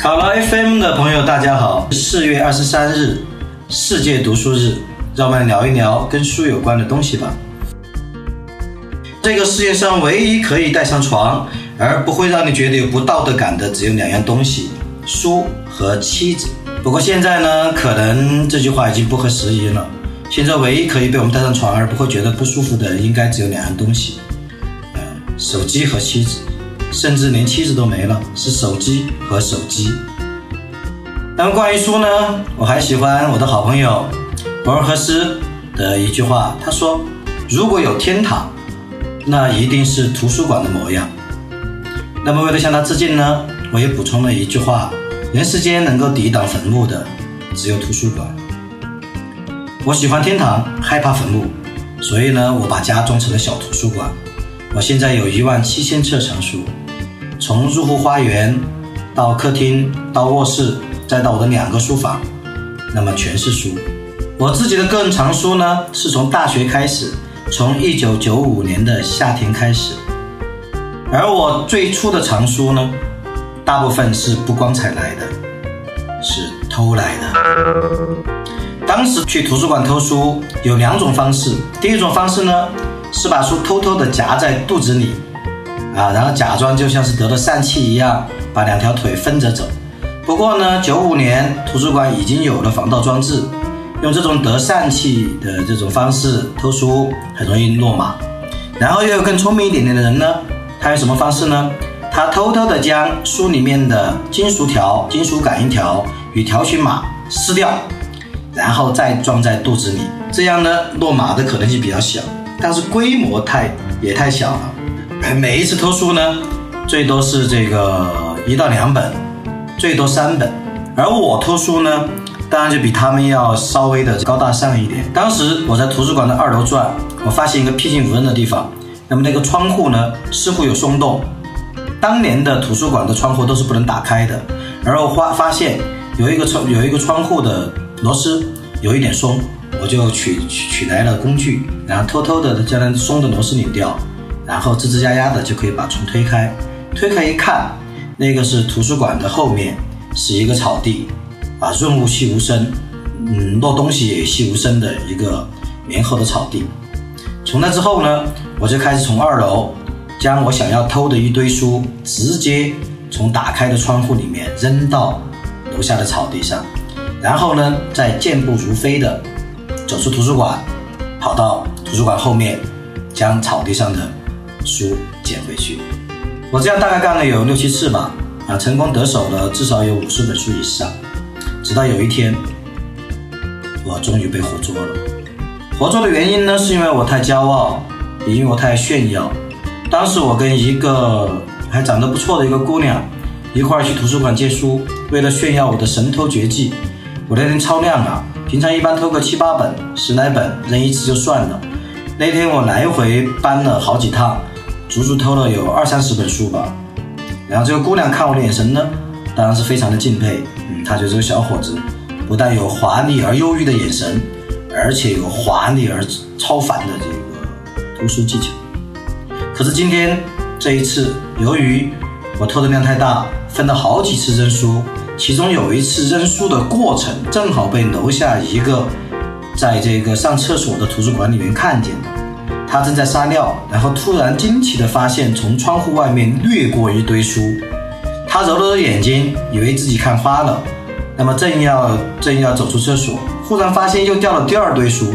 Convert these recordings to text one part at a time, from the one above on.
考拉 FM 的朋友，大家好！四月二十三日，世界读书日，让我们聊一聊跟书有关的东西吧。这个世界上唯一可以带上床而不会让你觉得有不道德感的，只有两样东西：书和妻子。不过现在呢，可能这句话已经不合时宜了。现在唯一可以被我们带上床而不会觉得不舒服的，应该只有两样东西：呃，手机和妻子。甚至连妻子都没了，是手机和手机。那么关于书呢？我还喜欢我的好朋友博尔赫斯的一句话，他说：“如果有天堂，那一定是图书馆的模样。”那么为了向他致敬呢，我也补充了一句话：“人世间能够抵挡坟墓的，只有图书馆。”我喜欢天堂，害怕坟墓，所以呢，我把家装成了小图书馆。我现在有一万七千册藏书，从入户花园到客厅到卧室，再到我的两个书房，那么全是书。我自己的个人藏书呢，是从大学开始，从一九九五年的夏天开始。而我最初的藏书呢，大部分是不光彩来的，是偷来的。当时去图书馆偷书有两种方式，第一种方式呢。是把书偷偷地夹在肚子里，啊，然后假装就像是得了疝气一样，把两条腿分着走。不过呢，九五年图书馆已经有了防盗装置，用这种得疝气的这种方式偷书很容易落马。然后又有更聪明一点点的人呢，他用什么方式呢？他偷偷地将书里面的金属条、金属感应条与条形码撕掉，然后再装在肚子里，这样呢，落马的可能性比较小。但是规模太也太小了，每一次偷书呢，最多是这个一到两本，最多三本，而我偷书呢，当然就比他们要稍微的高大上一点。当时我在图书馆的二楼转，我发现一个僻静无人的地方，那么那个窗户呢似乎有松动，当年的图书馆的窗户都是不能打开的，然后发发现有一个窗有一个窗户的螺丝有一点松。我就取取取来了工具，然后偷偷的将那松的螺丝拧掉，然后吱吱呀呀的就可以把窗推开。推开一看，那个是图书馆的后面，是一个草地，啊，润物细无声，嗯，落东西也细无声的一个绵厚的草地。从那之后呢，我就开始从二楼将我想要偷的一堆书直接从打开的窗户里面扔到楼下的草地上，然后呢，再健步如飞的。走出图书馆，跑到图书馆后面，将草地上的书捡回去。我这样大概干了有六七次吧，啊，成功得手了至少有五十本书以上。直到有一天，我终于被活捉了。活捉的原因呢，是因为我太骄傲，也因为我太炫耀。当时我跟一个还长得不错的一个姑娘一块儿去图书馆借书，为了炫耀我的神偷绝技，我那天超量啊！平常一般偷个七八本、十来本扔一次就算了，那天我来回搬了好几趟，足足偷了有二三十本书吧。然后这个姑娘看我的眼神呢，当然是非常的敬佩。嗯，她觉得这个小伙子不但有华丽而忧郁的眼神，而且有华丽而超凡的这个读书技巧。可是今天这一次，由于我偷的量太大，分了好几次扔书。其中有一次扔书的过程，正好被楼下一个 在这个上厕所的图书馆里面看见了。他正在撒尿，然后突然惊奇地发现从窗户外面掠过一堆书。他揉了揉眼睛，以为自己看花了。那么正要正要走出厕所，忽然发现又掉了第二堆书。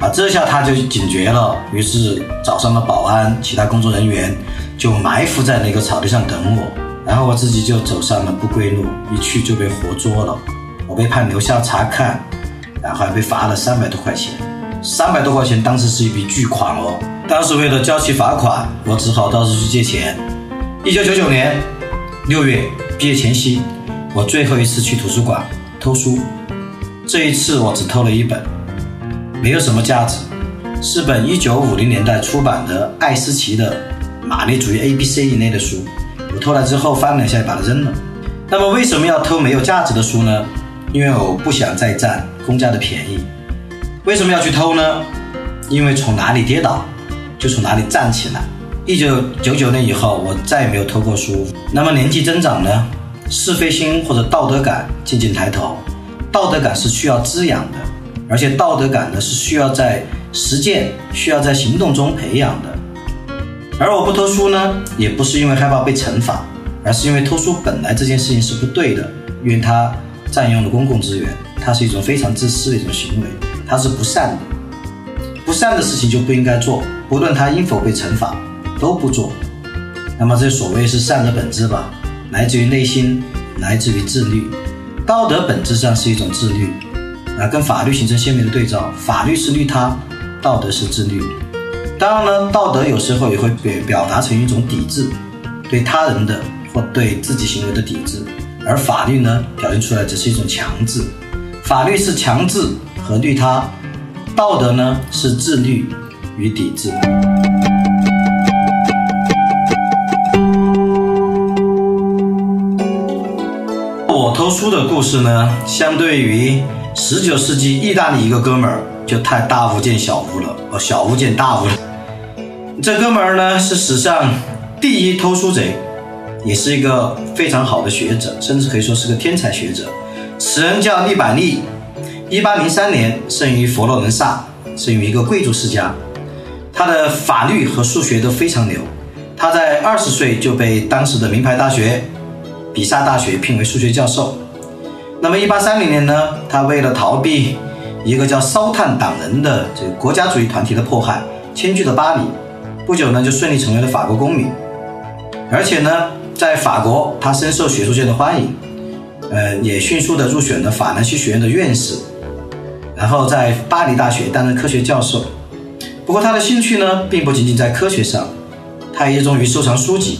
啊，这下他就警觉了，于是找上了保安，其他工作人员就埋伏在那个草地上等我。然后我自己就走上了不归路，一去就被活捉了。我被判留校察看，然后还被罚了三百多块钱。三百多块钱当时是一笔巨款哦。当时为了交齐罚款，我只好到处去借钱。一九九九年，六月毕业前夕，我最后一次去图书馆偷书。这一次我只偷了一本，没有什么价值，是本1950年代出版的艾思奇的马列主义 A B C 一类的书。偷来之后翻了一下，把它扔了。那么为什么要偷没有价值的书呢？因为我不想再占公家的便宜。为什么要去偷呢？因为从哪里跌倒，就从哪里站起来。一九九九年以后，我再也没有偷过书。那么年纪增长呢？是非心或者道德感渐渐抬头。道德感是需要滋养的，而且道德感呢是需要在实践、需要在行动中培养的。而我不偷书呢，也不是因为害怕被惩罚，而是因为偷书本来这件事情是不对的，因为它占用了公共资源，它是一种非常自私的一种行为，它是不善的。不善的事情就不应该做，不论它应否被惩罚。都不做，那么这所谓是善的本质吧，来自于内心，来自于自律。道德本质上是一种自律，啊，跟法律形成鲜明的对照。法律是律他，道德是自律。当然呢，道德有时候也会表表达成一种抵制，对他人的或对自己行为的抵制，而法律呢，表现出来只是一种强制。法律是强制和律他，道德呢是自律与抵制。我偷书的故事呢，相对于十九世纪意大利一个哥们儿就太大巫见小巫了，哦，小巫见大巫了。这哥们儿呢是史上第一偷书贼，也是一个非常好的学者，甚至可以说是个天才学者。此人叫利百利，一八零三年生于佛罗伦萨，生于一个贵族世家。他的法律和数学都非常牛，他在二十岁就被当时的名牌大学。比萨大学聘为数学教授。那么，一八三零年呢，他为了逃避一个叫烧炭党人的这个国家主义团体的迫害，迁居了巴黎。不久呢，就顺利成为了法国公民。而且呢，在法国，他深受学术界的欢迎，呃，也迅速的入选了法兰西学院的院士，然后在巴黎大学担任科学教授。不过，他的兴趣呢，并不仅仅在科学上，他也热衷于收藏书籍，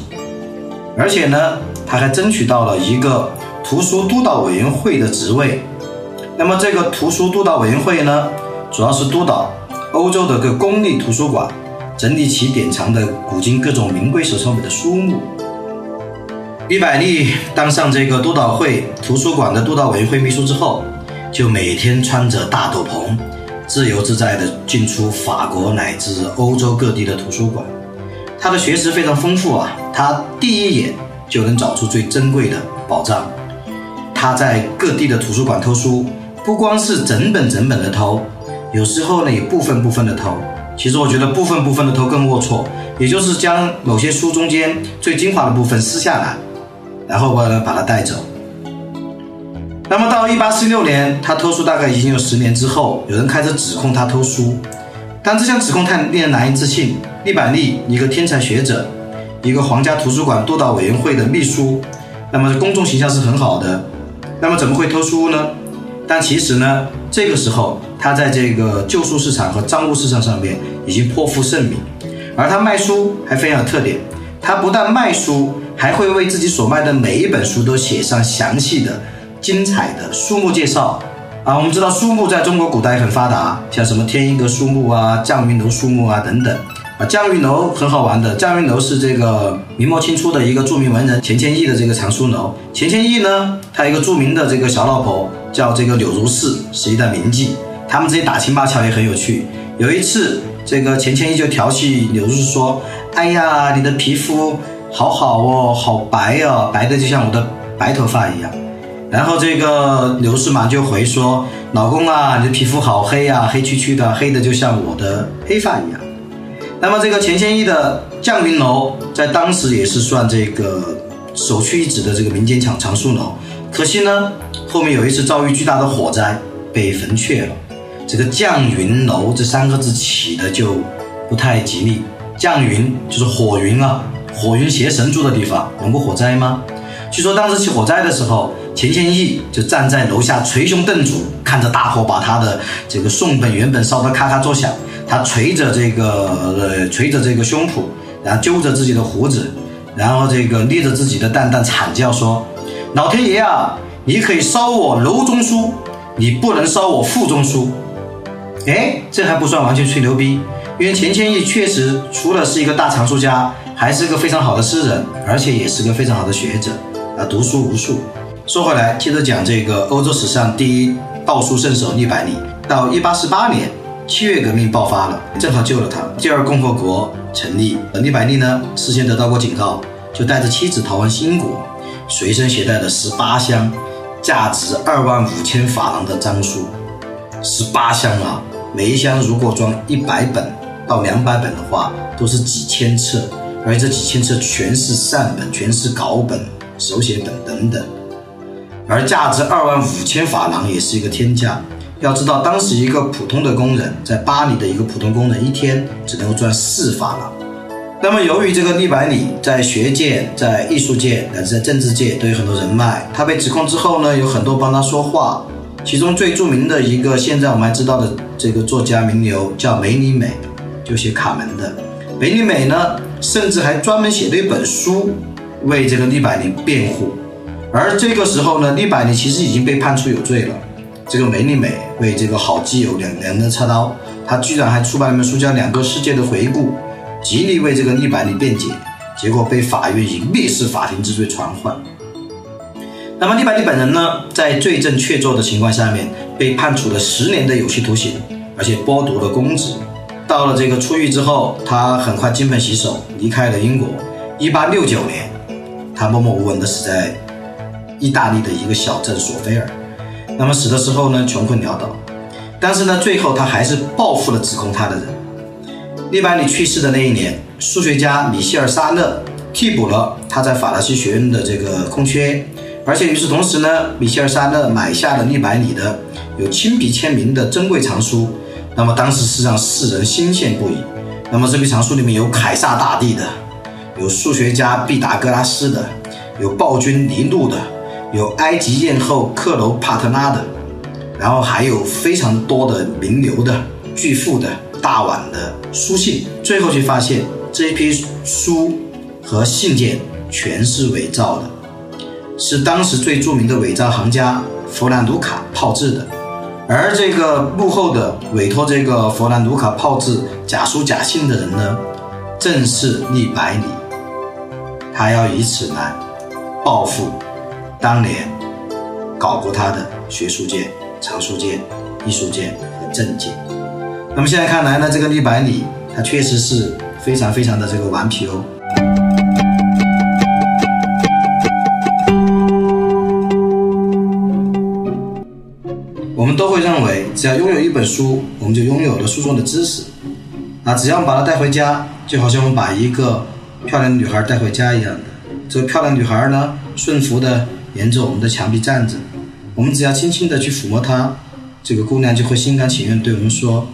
而且呢。他还争取到了一个图书督导委员会的职位。那么，这个图书督导委员会呢，主要是督导欧洲的各公立图书馆，整理其典藏的古今各种名贵手抄本的书目。李百利当上这个督导会图书馆的督导委员会秘书之后，就每天穿着大斗篷，自由自在地进出法国乃至欧洲各地的图书馆。他的学识非常丰富啊，他第一眼。就能找出最珍贵的宝藏。他在各地的图书馆偷书，不光是整本整本的偷，有时候呢也部分部分的偷。其实我觉得部分部分的偷更龌龊，也就是将某些书中间最精华的部分撕下来，然后把它把它带走。那么到一八四六年，他偷书大概已经有十年之后，有人开始指控他偷书，但这项指控太令人难以置信。利百利，一个天才学者。一个皇家图书馆督导委员会的秘书，那么公众形象是很好的，那么怎么会偷书呢？但其实呢，这个时候他在这个旧书市场和赃物市场上面已经颇负盛名，而他卖书还非常有特点，他不但卖书，还会为自己所卖的每一本书都写上详细的、精彩的书目介绍啊。我们知道书目在中国古代很发达，像什么天一阁书目啊、绛云楼书目啊等等。啊，绛云楼很好玩的。绛云楼是这个明末清初的一个著名文人钱谦益的这个藏书楼。钱谦益呢，他有一个著名的这个小老婆叫这个柳如是，是一代名妓。他们这些打情骂俏也很有趣。有一次，这个钱谦益就调戏柳如是说：“哎呀，你的皮肤好好哦，好白哦，白的就像我的白头发一样。”然后这个刘氏嘛就回说：“老公啊，你的皮肤好黑呀，黑黢黢的，黑的就像我的黑发一样。”那么这个钱谦益的绛云楼在当时也是算这个首屈一指的这个民间抢藏书楼，可惜呢，后面有一次遭遇巨大的火灾，被焚却了。这个降云楼这三个字起的就不太吉利，降云就是火云啊，火云邪神住的地方，能不火灾吗？据说当时起火灾的时候，钱谦益就站在楼下捶胸顿足，看着大火把他的这个宋本原本烧得咔咔作响。他捶着这个呃捶着这个胸脯，然后揪着自己的胡子，然后这个捏着自己的蛋蛋惨叫说：“老天爷啊，你可以烧我楼中书，你不能烧我腹中书。”哎，这还不算完全吹牛逼，因为钱谦益确实除了是一个大藏书家，还是个非常好的诗人，而且也是个非常好的学者啊，读书无数。说回来，接着讲这个欧洲史上第一道书圣手利百里。到一八四八年，七月革命爆发了，正好救了他。第二共和国成立，利百利呢事先得到过警告，就带着妻子逃亡新国，随身携带了十八箱价值二万五千法郎的章书，十八箱啊！每一箱如果装一百本到两百本的话，都是几千册，而这几千册全是善本，全是稿本、手写本等等。而价值二万五千法郎也是一个天价。要知道，当时一个普通的工人，在巴黎的一个普通工人，一天只能够赚四法郎。那么，由于这个利百里在学界、在艺术界乃至在政治界都有很多人脉，他被指控之后呢，有很多帮他说话。其中最著名的一个，现在我们还知道的这个作家名流叫梅里美，就写《卡门》的。梅里美呢，甚至还专门写了一本书为这个利百里辩护。而这个时候呢，利百里其实已经被判处有罪了。这个梅里美为这个好基友两两刃插刀，他居然还出版了一本书叫《两个世界的回顾》，极力为这个利百里辩解，结果被法院以蔑视法庭之罪传唤。那么利百里本人呢，在罪证确凿的情况下面，被判处了十年的有期徒刑，而且剥夺了公职。到了这个出狱之后，他很快金盆洗手，离开了英国。一八六九年，他默默无闻的死在意大利的一个小镇索菲尔。那么死的时候呢，穷困潦倒。但是呢，最后他还是报复了指控他的人。利百里去世的那一年，数学家米歇尔·沙勒替补了他在法兰西学院的这个空缺。而且与此同时呢，米歇尔·沙勒买下了利百里的有亲笔签名的珍贵藏书。那么当时是让世人欣羡不已。那么这批藏书里面有凯撒大帝的，有数学家毕达哥拉斯的，有暴君尼禄的，有埃及艳后克罗帕特拉的，然后还有非常多的名流的、巨富的、大碗的书信。最后却发现这一批书和信件全是伪造的。是当时最著名的伪造行家弗兰卢卡炮制的，而这个幕后的委托这个弗兰卢卡炮制假书假信的人呢，正是利百里。他要以此来报复当年搞过他的学术界、藏书界、艺术界和政界。那么现在看来呢，这个利百里他确实是非常非常的这个顽皮哦。我们都会认为，只要拥有一本书，我们就拥有了书中的知识。啊，只要把它带回家，就好像我们把一个漂亮的女孩带回家一样的。这个漂亮女孩呢，顺服的沿着我们的墙壁站着，我们只要轻轻的去抚摸她，这个姑娘就会心甘情愿对我们说：“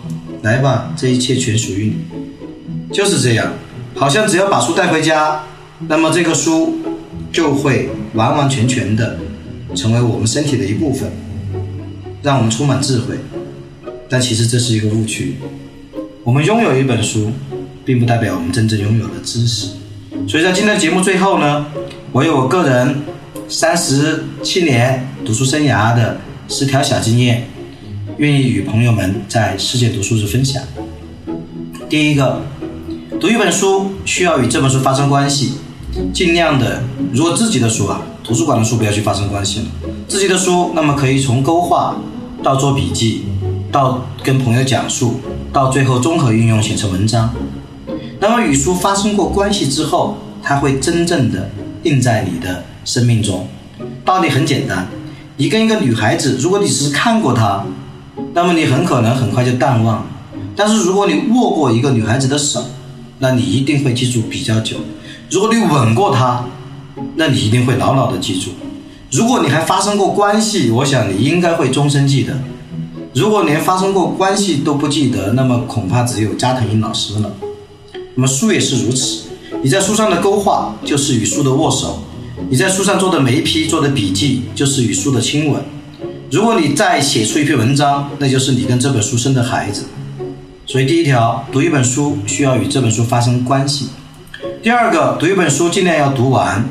来吧，这一切全属于你。”就是这样，好像只要把书带回家，那么这个书就会完完全全的成为我们身体的一部分。让我们充满智慧，但其实这是一个误区。我们拥有一本书，并不代表我们真正拥有了知识。所以在今天的节目最后呢，我有我个人三十七年读书生涯的十条小经验，愿意与朋友们在世界读书日分享。第一个，读一本书需要与这本书发生关系，尽量的，如果自己的书啊，图书馆的书不要去发生关系了。自己的书，那么可以从勾画。到做笔记，到跟朋友讲述，到最后综合运用写成文章。那么与书发生过关系之后，它会真正的印在你的生命中。道理很简单，你跟一个女孩子，如果你只是看过她，那么你很可能很快就淡忘。但是如果你握过一个女孩子的手，那你一定会记住比较久。如果你吻过她，那你一定会牢牢的记住。如果你还发生过关系，我想你应该会终身记得。如果连发生过关系都不记得，那么恐怕只有加藤鹰老师了。那么书也是如此，你在书上的勾画就是与书的握手，你在书上做的每一批做的笔记就是与书的亲吻。如果你再写出一篇文章，那就是你跟这本书生的孩子。所以第一条，读一本书需要与这本书发生关系。第二个，读一本书尽量要读完，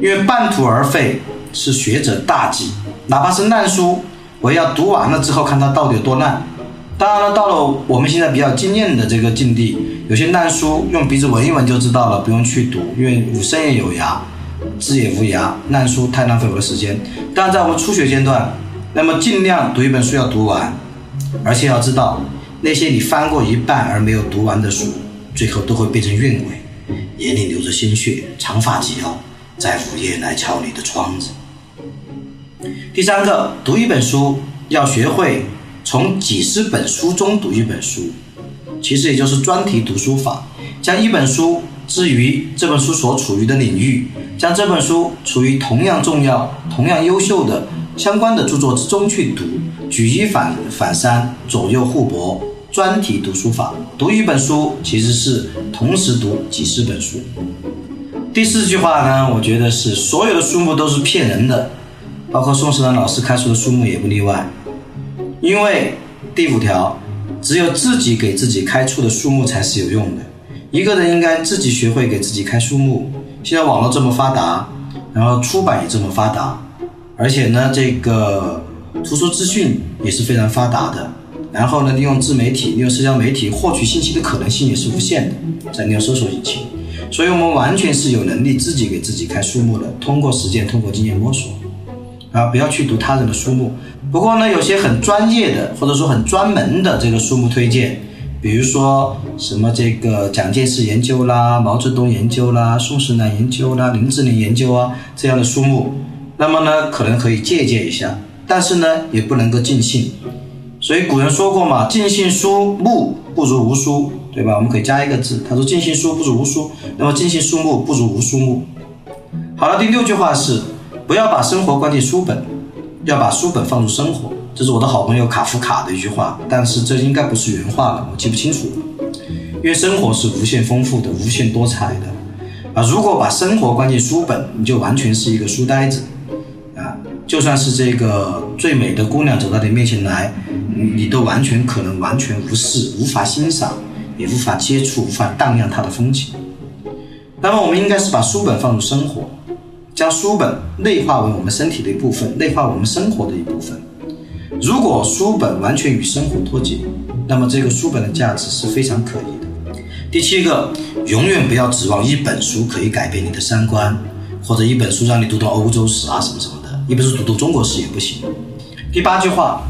因为半途而废是学者大忌。哪怕是烂书，我也要读完了之后看它到底有多烂。当然了，到了我们现在比较经验的这个境地，有些烂书用鼻子闻一闻就知道了，不用去读，因为五生也有涯，知也无涯，烂书太浪费我的时间。但在我们初学阶段，那么尽量读一本书要读完，而且要知道那些你翻过一半而没有读完的书，最后都会变成韵味。眼里流着鲜血，长发及腰，在午夜来敲你的窗子。第三个，读一本书要学会从几十本书中读一本书，其实也就是专题读书法，将一本书置于这本书所处于的领域，将这本书处于同样重要、同样优秀的相关的著作之中去读，举一反反三，左右互搏。专题读书法，读一本书其实是同时读几十本书。第四句话呢，我觉得是所有的书目都是骗人的，包括宋世兰老师开出的书目也不例外。因为第五条，只有自己给自己开出的书目才是有用的。一个人应该自己学会给自己开书目。现在网络这么发达，然后出版也这么发达，而且呢，这个图书资讯也是非常发达的。然后呢，利用自媒体、利用社交媒体获取信息的可能性也是无限的，在利用搜索引擎，所以我们完全是有能力自己给自己开书目的，通过实践，通过经验摸索，啊，不要去读他人的书目。不过呢，有些很专业的或者说很专门的这个书目推荐，比如说什么这个蒋介石研究啦、毛泽东研究啦、宋时南研究啦、林志玲研究啊这样的书目，那么呢，可能可以借鉴一下，但是呢，也不能够尽信。所以古人说过嘛，“尽信书目不如无书”，对吧？我们可以加一个字，他说“尽信书不如无书”，那么“尽信书目不如无书目”。好了，第六句话是不要把生活关进书本，要把书本放入生活。这是我的好朋友卡夫卡的一句话，但是这应该不是原话了，我记不清楚。因为生活是无限丰富的、无限多彩的啊！如果把生活关进书本，你就完全是一个书呆子！就算是这个最美的姑娘走到你面前来。你都完全可能完全无视、无法欣赏，也无法接触、无法荡漾她的风情。那么，我们应该是把书本放入生活，将书本内化为我们身体的一部分，内化我们生活的一部分。如果书本完全与生活脱节，那么这个书本的价值是非常可疑的。第七个，永远不要指望一本书可以改变你的三观，或者一本书让你读到欧洲史啊什么什么，你不是读读中国史也不行。第八句话。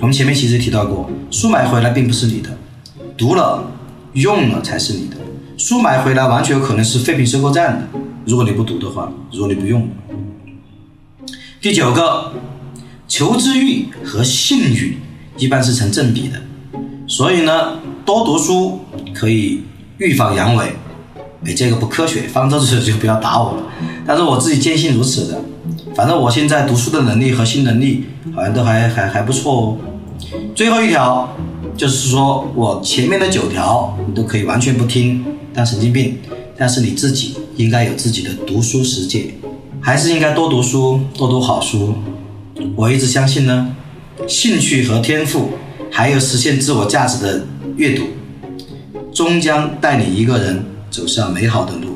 我们前面其实提到过，书买回来并不是你的，读了用了才是你的。书买回来完全有可能是废品收购站的，如果你不读的话，如果你不用。第九个，求知欲和性欲一般是成正比的，所以呢，多读书可以预防阳痿。哎，这个不科学，方舟子就不要打我了。但是我自己坚信如此的，反正我现在读书的能力和新能力好像都还还还不错哦。最后一条就是说，我前面的九条你都可以完全不听，当神经病。但是你自己应该有自己的读书实践，还是应该多读书，多读好书。我一直相信呢，兴趣和天赋，还有实现自我价值的阅读，终将带你一个人走上美好的路。